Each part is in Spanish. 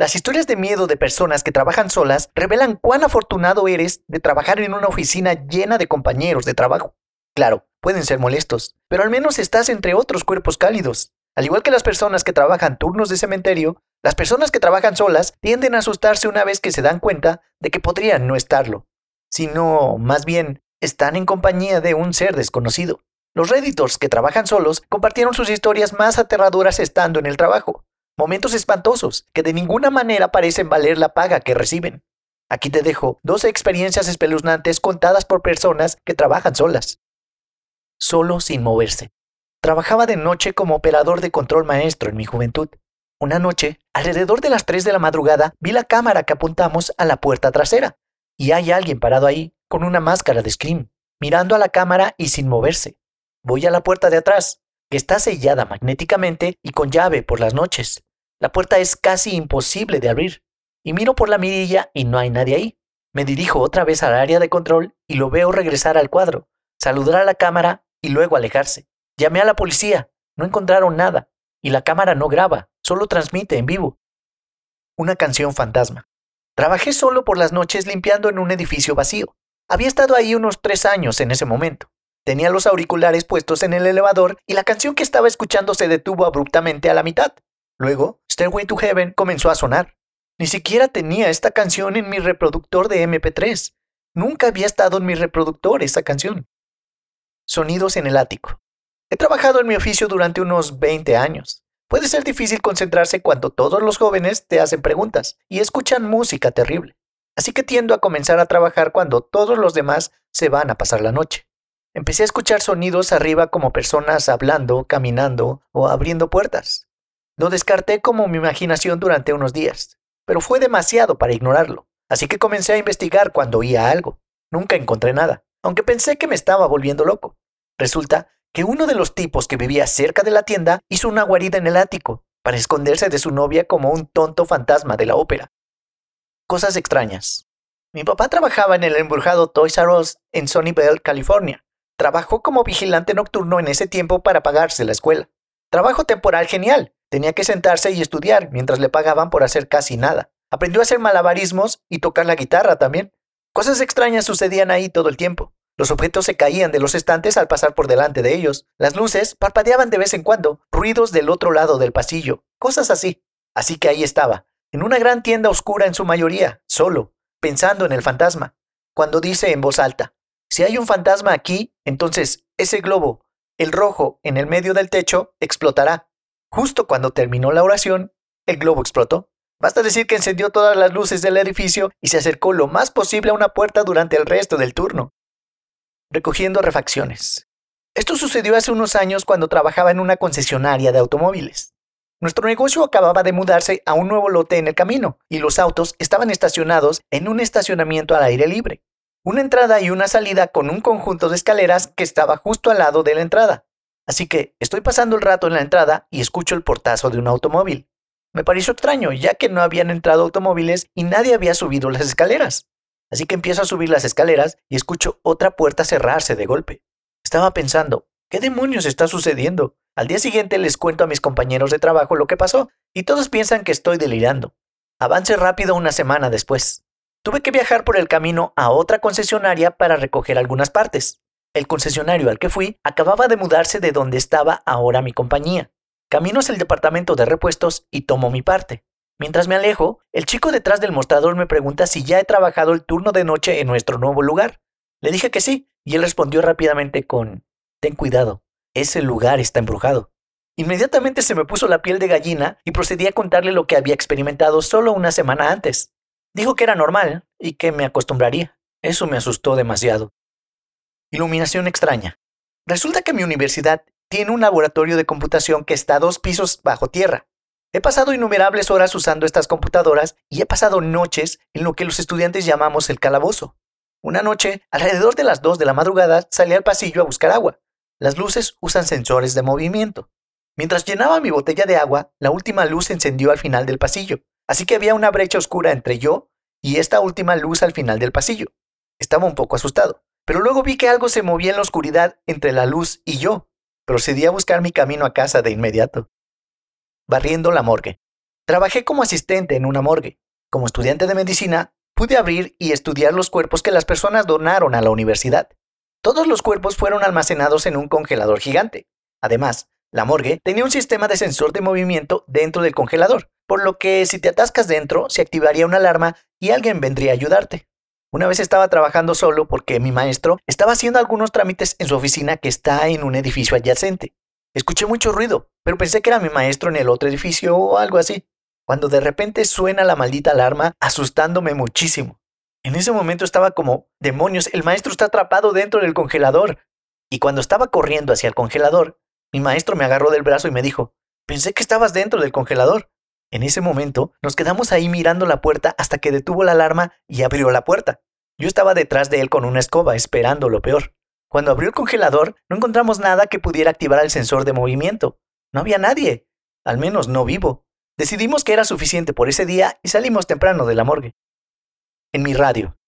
Las historias de miedo de personas que trabajan solas revelan cuán afortunado eres de trabajar en una oficina llena de compañeros de trabajo. Claro, pueden ser molestos, pero al menos estás entre otros cuerpos cálidos. Al igual que las personas que trabajan turnos de cementerio, las personas que trabajan solas tienden a asustarse una vez que se dan cuenta de que podrían no estarlo, sino más bien están en compañía de un ser desconocido. Los redditors que trabajan solos compartieron sus historias más aterradoras estando en el trabajo momentos espantosos que de ninguna manera parecen valer la paga que reciben. Aquí te dejo dos experiencias espeluznantes contadas por personas que trabajan solas. Solo sin moverse. Trabajaba de noche como operador de control maestro en mi juventud. Una noche, alrededor de las 3 de la madrugada, vi la cámara que apuntamos a la puerta trasera, y hay alguien parado ahí, con una máscara de Scream, mirando a la cámara y sin moverse. Voy a la puerta de atrás, que está sellada magnéticamente y con llave por las noches. La puerta es casi imposible de abrir. Y miro por la mirilla y no hay nadie ahí. Me dirijo otra vez al área de control y lo veo regresar al cuadro, saludar a la cámara y luego alejarse. Llamé a la policía. No encontraron nada. Y la cámara no graba, solo transmite en vivo. Una canción fantasma. Trabajé solo por las noches limpiando en un edificio vacío. Había estado ahí unos tres años en ese momento. Tenía los auriculares puestos en el elevador y la canción que estaba escuchando se detuvo abruptamente a la mitad. Luego, Stairway to Heaven comenzó a sonar. Ni siquiera tenía esta canción en mi reproductor de MP3. Nunca había estado en mi reproductor esa canción. Sonidos en el ático. He trabajado en mi oficio durante unos 20 años. Puede ser difícil concentrarse cuando todos los jóvenes te hacen preguntas y escuchan música terrible. Así que tiendo a comenzar a trabajar cuando todos los demás se van a pasar la noche. Empecé a escuchar sonidos arriba como personas hablando, caminando o abriendo puertas. Lo descarté como mi imaginación durante unos días, pero fue demasiado para ignorarlo, así que comencé a investigar cuando oía algo. Nunca encontré nada, aunque pensé que me estaba volviendo loco. Resulta que uno de los tipos que vivía cerca de la tienda hizo una guarida en el ático para esconderse de su novia como un tonto fantasma de la ópera. Cosas extrañas. Mi papá trabajaba en el embrujado Toys R Us en Sunnyvale, California. Trabajó como vigilante nocturno en ese tiempo para pagarse la escuela. Trabajo temporal genial, Tenía que sentarse y estudiar mientras le pagaban por hacer casi nada. Aprendió a hacer malabarismos y tocar la guitarra también. Cosas extrañas sucedían ahí todo el tiempo. Los objetos se caían de los estantes al pasar por delante de ellos. Las luces parpadeaban de vez en cuando, ruidos del otro lado del pasillo, cosas así. Así que ahí estaba, en una gran tienda oscura en su mayoría, solo, pensando en el fantasma, cuando dice en voz alta, si hay un fantasma aquí, entonces ese globo, el rojo en el medio del techo, explotará. Justo cuando terminó la oración, el globo explotó. Basta decir que encendió todas las luces del edificio y se acercó lo más posible a una puerta durante el resto del turno. Recogiendo refacciones. Esto sucedió hace unos años cuando trabajaba en una concesionaria de automóviles. Nuestro negocio acababa de mudarse a un nuevo lote en el camino y los autos estaban estacionados en un estacionamiento al aire libre. Una entrada y una salida con un conjunto de escaleras que estaba justo al lado de la entrada. Así que estoy pasando el rato en la entrada y escucho el portazo de un automóvil. Me pareció extraño, ya que no habían entrado automóviles y nadie había subido las escaleras. Así que empiezo a subir las escaleras y escucho otra puerta cerrarse de golpe. Estaba pensando, ¿qué demonios está sucediendo? Al día siguiente les cuento a mis compañeros de trabajo lo que pasó y todos piensan que estoy delirando. Avance rápido una semana después. Tuve que viajar por el camino a otra concesionaria para recoger algunas partes. El concesionario al que fui acababa de mudarse de donde estaba ahora mi compañía. Camino hacia el departamento de repuestos y tomo mi parte. Mientras me alejo, el chico detrás del mostrador me pregunta si ya he trabajado el turno de noche en nuestro nuevo lugar. Le dije que sí, y él respondió rápidamente con Ten cuidado, ese lugar está embrujado. Inmediatamente se me puso la piel de gallina y procedí a contarle lo que había experimentado solo una semana antes. Dijo que era normal y que me acostumbraría. Eso me asustó demasiado. Iluminación extraña. Resulta que mi universidad tiene un laboratorio de computación que está dos pisos bajo tierra. He pasado innumerables horas usando estas computadoras y he pasado noches en lo que los estudiantes llamamos el calabozo. Una noche, alrededor de las 2 de la madrugada, salí al pasillo a buscar agua. Las luces usan sensores de movimiento. Mientras llenaba mi botella de agua, la última luz se encendió al final del pasillo, así que había una brecha oscura entre yo y esta última luz al final del pasillo. Estaba un poco asustado. Pero luego vi que algo se movía en la oscuridad entre la luz y yo. Procedí a buscar mi camino a casa de inmediato. Barriendo la morgue. Trabajé como asistente en una morgue. Como estudiante de medicina, pude abrir y estudiar los cuerpos que las personas donaron a la universidad. Todos los cuerpos fueron almacenados en un congelador gigante. Además, la morgue tenía un sistema de sensor de movimiento dentro del congelador, por lo que si te atascas dentro se activaría una alarma y alguien vendría a ayudarte. Una vez estaba trabajando solo porque mi maestro estaba haciendo algunos trámites en su oficina que está en un edificio adyacente. Escuché mucho ruido, pero pensé que era mi maestro en el otro edificio o algo así, cuando de repente suena la maldita alarma asustándome muchísimo. En ese momento estaba como, demonios, el maestro está atrapado dentro del congelador. Y cuando estaba corriendo hacia el congelador, mi maestro me agarró del brazo y me dijo, pensé que estabas dentro del congelador. En ese momento nos quedamos ahí mirando la puerta hasta que detuvo la alarma y abrió la puerta. Yo estaba detrás de él con una escoba esperando lo peor. Cuando abrió el congelador no encontramos nada que pudiera activar el sensor de movimiento. No había nadie, al menos no vivo. Decidimos que era suficiente por ese día y salimos temprano de la morgue. En mi radio.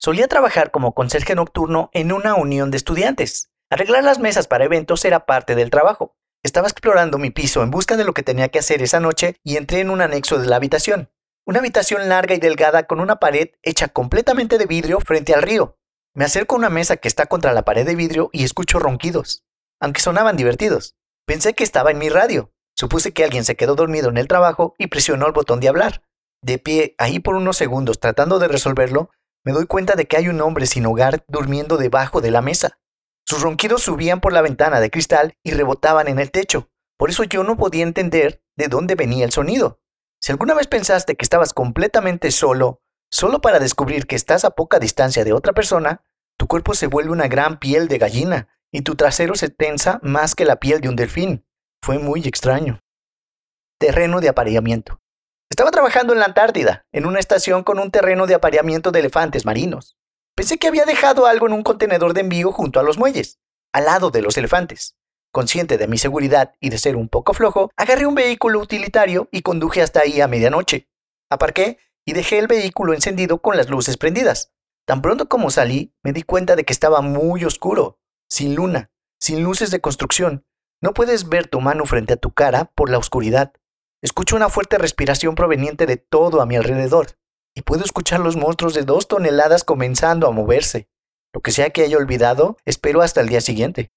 Solía trabajar como conserje nocturno en una unión de estudiantes. Arreglar las mesas para eventos era parte del trabajo. Estaba explorando mi piso en busca de lo que tenía que hacer esa noche y entré en un anexo de la habitación. Una habitación larga y delgada con una pared hecha completamente de vidrio frente al río. Me acerco a una mesa que está contra la pared de vidrio y escucho ronquidos, aunque sonaban divertidos. Pensé que estaba en mi radio. Supuse que alguien se quedó dormido en el trabajo y presionó el botón de hablar. De pie, ahí por unos segundos tratando de resolverlo, me doy cuenta de que hay un hombre sin hogar durmiendo debajo de la mesa. Sus ronquidos subían por la ventana de cristal y rebotaban en el techo. Por eso yo no podía entender de dónde venía el sonido. Si alguna vez pensaste que estabas completamente solo, solo para descubrir que estás a poca distancia de otra persona, tu cuerpo se vuelve una gran piel de gallina y tu trasero se tensa más que la piel de un delfín. Fue muy extraño. Terreno de apareamiento. Estaba trabajando en la Antártida, en una estación con un terreno de apareamiento de elefantes marinos. Pensé que había dejado algo en un contenedor de envío junto a los muelles, al lado de los elefantes. Consciente de mi seguridad y de ser un poco flojo, agarré un vehículo utilitario y conduje hasta ahí a medianoche. Aparqué y dejé el vehículo encendido con las luces prendidas. Tan pronto como salí, me di cuenta de que estaba muy oscuro, sin luna, sin luces de construcción. No puedes ver tu mano frente a tu cara por la oscuridad. Escucho una fuerte respiración proveniente de todo a mi alrededor y puedo escuchar los monstruos de dos toneladas comenzando a moverse. Lo que sea que haya olvidado, espero hasta el día siguiente.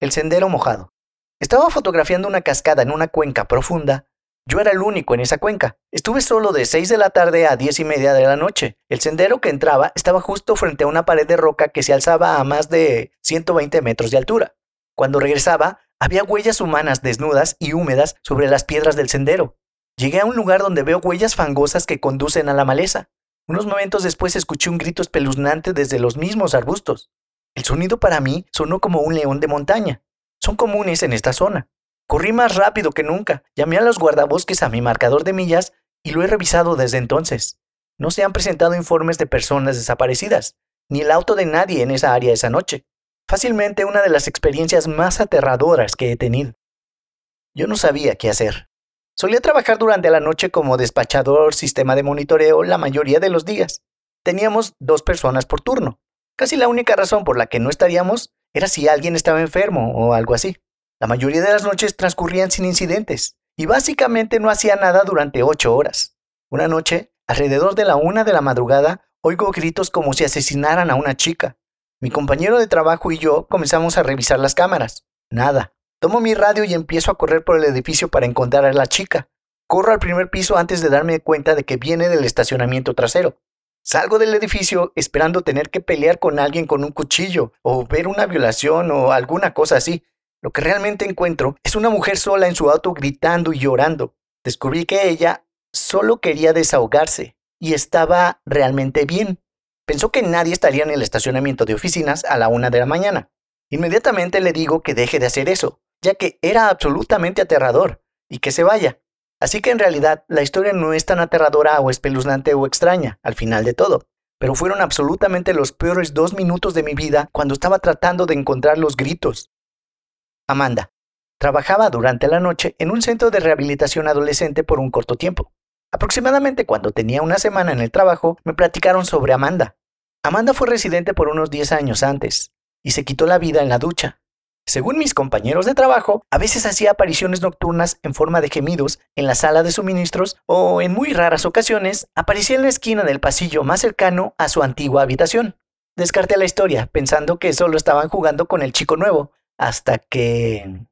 El sendero mojado. Estaba fotografiando una cascada en una cuenca profunda. Yo era el único en esa cuenca. Estuve solo de 6 de la tarde a diez y media de la noche. El sendero que entraba estaba justo frente a una pared de roca que se alzaba a más de 120 metros de altura. Cuando regresaba, había huellas humanas desnudas y húmedas sobre las piedras del sendero. Llegué a un lugar donde veo huellas fangosas que conducen a la maleza. Unos momentos después escuché un grito espeluznante desde los mismos arbustos. El sonido para mí sonó como un león de montaña. Son comunes en esta zona. Corrí más rápido que nunca, llamé a los guardabosques a mi marcador de millas y lo he revisado desde entonces. No se han presentado informes de personas desaparecidas, ni el auto de nadie en esa área esa noche. Fácilmente una de las experiencias más aterradoras que he tenido. Yo no sabía qué hacer. Solía trabajar durante la noche como despachador sistema de monitoreo la mayoría de los días. Teníamos dos personas por turno. Casi la única razón por la que no estaríamos era si alguien estaba enfermo o algo así. La mayoría de las noches transcurrían sin incidentes y básicamente no hacía nada durante ocho horas. Una noche, alrededor de la una de la madrugada, oigo gritos como si asesinaran a una chica. Mi compañero de trabajo y yo comenzamos a revisar las cámaras. Nada. Tomo mi radio y empiezo a correr por el edificio para encontrar a la chica. Corro al primer piso antes de darme cuenta de que viene del estacionamiento trasero. Salgo del edificio esperando tener que pelear con alguien con un cuchillo o ver una violación o alguna cosa así. Lo que realmente encuentro es una mujer sola en su auto gritando y llorando. Descubrí que ella solo quería desahogarse y estaba realmente bien. Pensó que nadie estaría en el estacionamiento de oficinas a la una de la mañana. Inmediatamente le digo que deje de hacer eso, ya que era absolutamente aterrador, y que se vaya. Así que en realidad la historia no es tan aterradora o espeluznante o extraña, al final de todo, pero fueron absolutamente los peores dos minutos de mi vida cuando estaba tratando de encontrar los gritos. Amanda. Trabajaba durante la noche en un centro de rehabilitación adolescente por un corto tiempo. Aproximadamente cuando tenía una semana en el trabajo, me platicaron sobre Amanda. Amanda fue residente por unos 10 años antes, y se quitó la vida en la ducha. Según mis compañeros de trabajo, a veces hacía apariciones nocturnas en forma de gemidos en la sala de suministros o en muy raras ocasiones aparecía en la esquina del pasillo más cercano a su antigua habitación. Descarté la historia, pensando que solo estaban jugando con el chico nuevo, hasta que...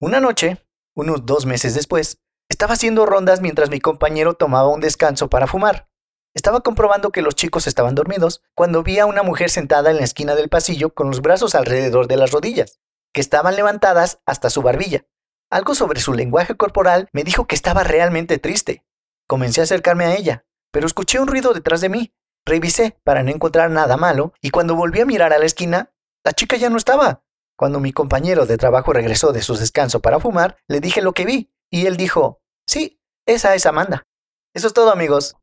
Una noche, unos dos meses después, estaba haciendo rondas mientras mi compañero tomaba un descanso para fumar. Estaba comprobando que los chicos estaban dormidos cuando vi a una mujer sentada en la esquina del pasillo con los brazos alrededor de las rodillas, que estaban levantadas hasta su barbilla. Algo sobre su lenguaje corporal me dijo que estaba realmente triste. Comencé a acercarme a ella, pero escuché un ruido detrás de mí. Revisé para no encontrar nada malo y cuando volví a mirar a la esquina, la chica ya no estaba. Cuando mi compañero de trabajo regresó de su descanso para fumar, le dije lo que vi y él dijo, sí, esa es Amanda. Eso es todo amigos.